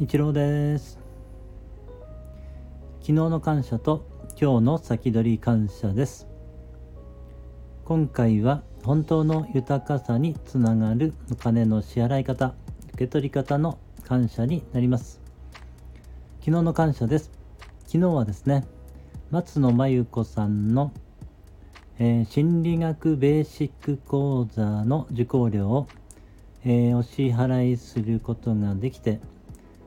一郎です。昨日の感謝と今日の先取り感謝です。今回は本当の豊かさにつながるお金の支払い方受け取り方の感謝になります。昨日の感謝です。昨日はですね松野真由子さんの、えー、心理学ベーシック講座の受講料を、えー、お支払いすることができて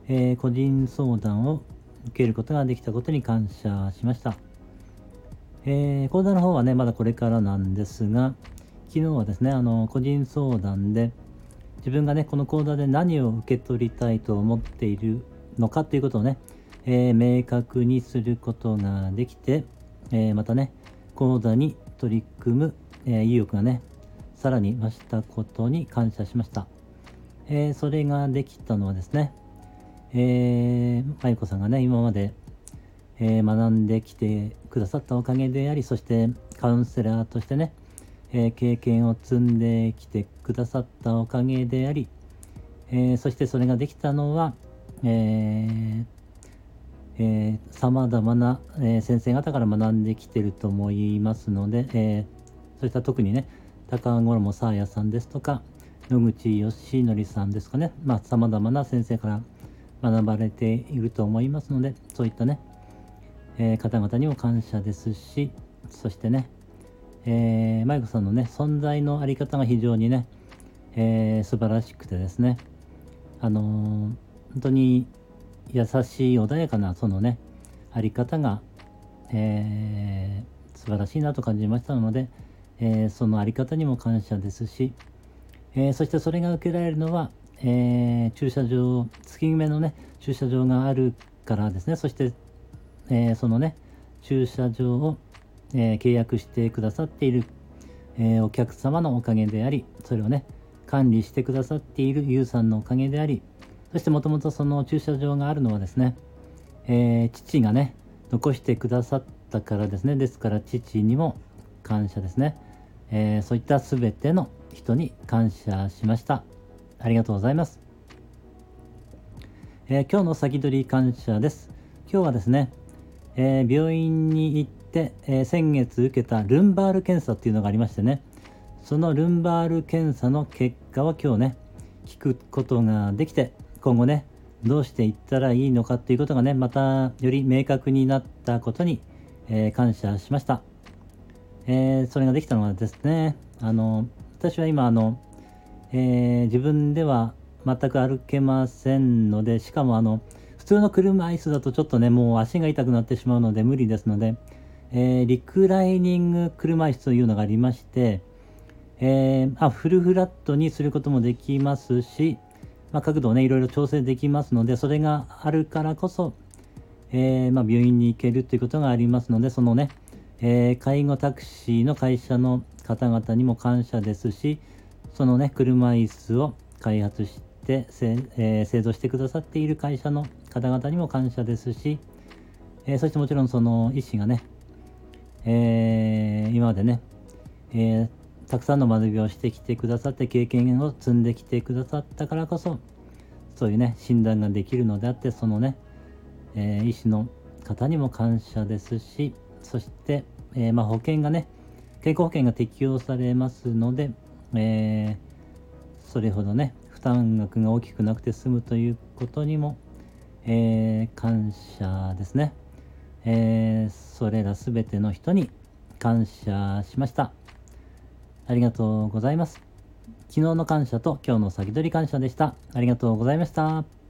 えー、個人相談を受けることができたことに感謝しました。えー、講座の方はね、まだこれからなんですが、昨日はですね、あの、個人相談で、自分がね、この講座で何を受け取りたいと思っているのかということをね、えー、明確にすることができて、えー、またね、講座に取り組む、え意欲がね、さらに増したことに感謝しました。えそれができたのはですね、えー、まゆこさんがね、今まで、えー、学んできてくださったおかげであり、そしてカウンセラーとしてね、えー、経験を積んできてくださったおかげであり、えー、そしてそれができたのは、えー、さまざまな、えー、先生方から学んできてると思いますので、え、そういった特にね、高衣沙耶さんですとか、野口義則さんですかね、まあ、様々な先生から学ばれていると思いますのでそういったね、えー、方々にも感謝ですしそしてね、えー、マイコさんのね存在のあり方が非常にね、えー、素晴らしくてですねあのー、本当に優しい穏やかなそのねあり方が、えー、素晴らしいなと感じましたので、えー、そのあり方にも感謝ですし、えー、そしてそれが受けられるのはえー、駐車場、月決めのね、駐車場があるからですね、そして、えー、そのね、駐車場を、えー、契約してくださっている、えお客様のおかげであり、それをね、管理してくださっているユウさんのおかげであり、そしてもともとその駐車場があるのはですね、え父がね、残してくださったからですね、ですから父にも感謝ですね。えそういった全ての人に感謝しました。ありがとうございます。えー、今日の先取り感謝です。今日はですね、えー、病院に行って、えー、先月受けたルンバール検査っていうのがありましてね、そのルンバール検査の結果を今日ね、聞くことができて、今後ね、どうしていったらいいのかっていうことがね、またより明確になったことに、え感謝しました。えそれができたのはですね、あの、私は今、あの、えー、自分では全く歩けませんので、しかもあの、普通の車椅子だとちょっとね、もう足が痛くなってしまうので無理ですので、えー、リクライニング車椅子というのがありまして、えー、あフルフラットにすることもできますし、まあ、角度をね、いろいろ調整できますので、それがあるからこそ、えー、まあ、病院に行けるということがありますので、そのね、え介護タクシーの会社の方々にも感謝ですし、そのね、車椅子を開発してえー、製造してくださっている会社の方々にも感謝ですし、えー、そしてもちろんその医師がね、えー、今までね、えたくさんの学びをしてきてくださって経験を積んできてくださったからこそそういうね診断ができるのであってそのね、え医師の方にも感謝ですしそして、えまあ、保険がね健康保険が適用されますのでえー、それほどね負担額が大きくなくて済むということにも、えー、感謝ですね、えー、それら全ての人に感謝しました。ありがとうございます。昨日の感謝と今日の先取り感謝でした。ありがとうございました。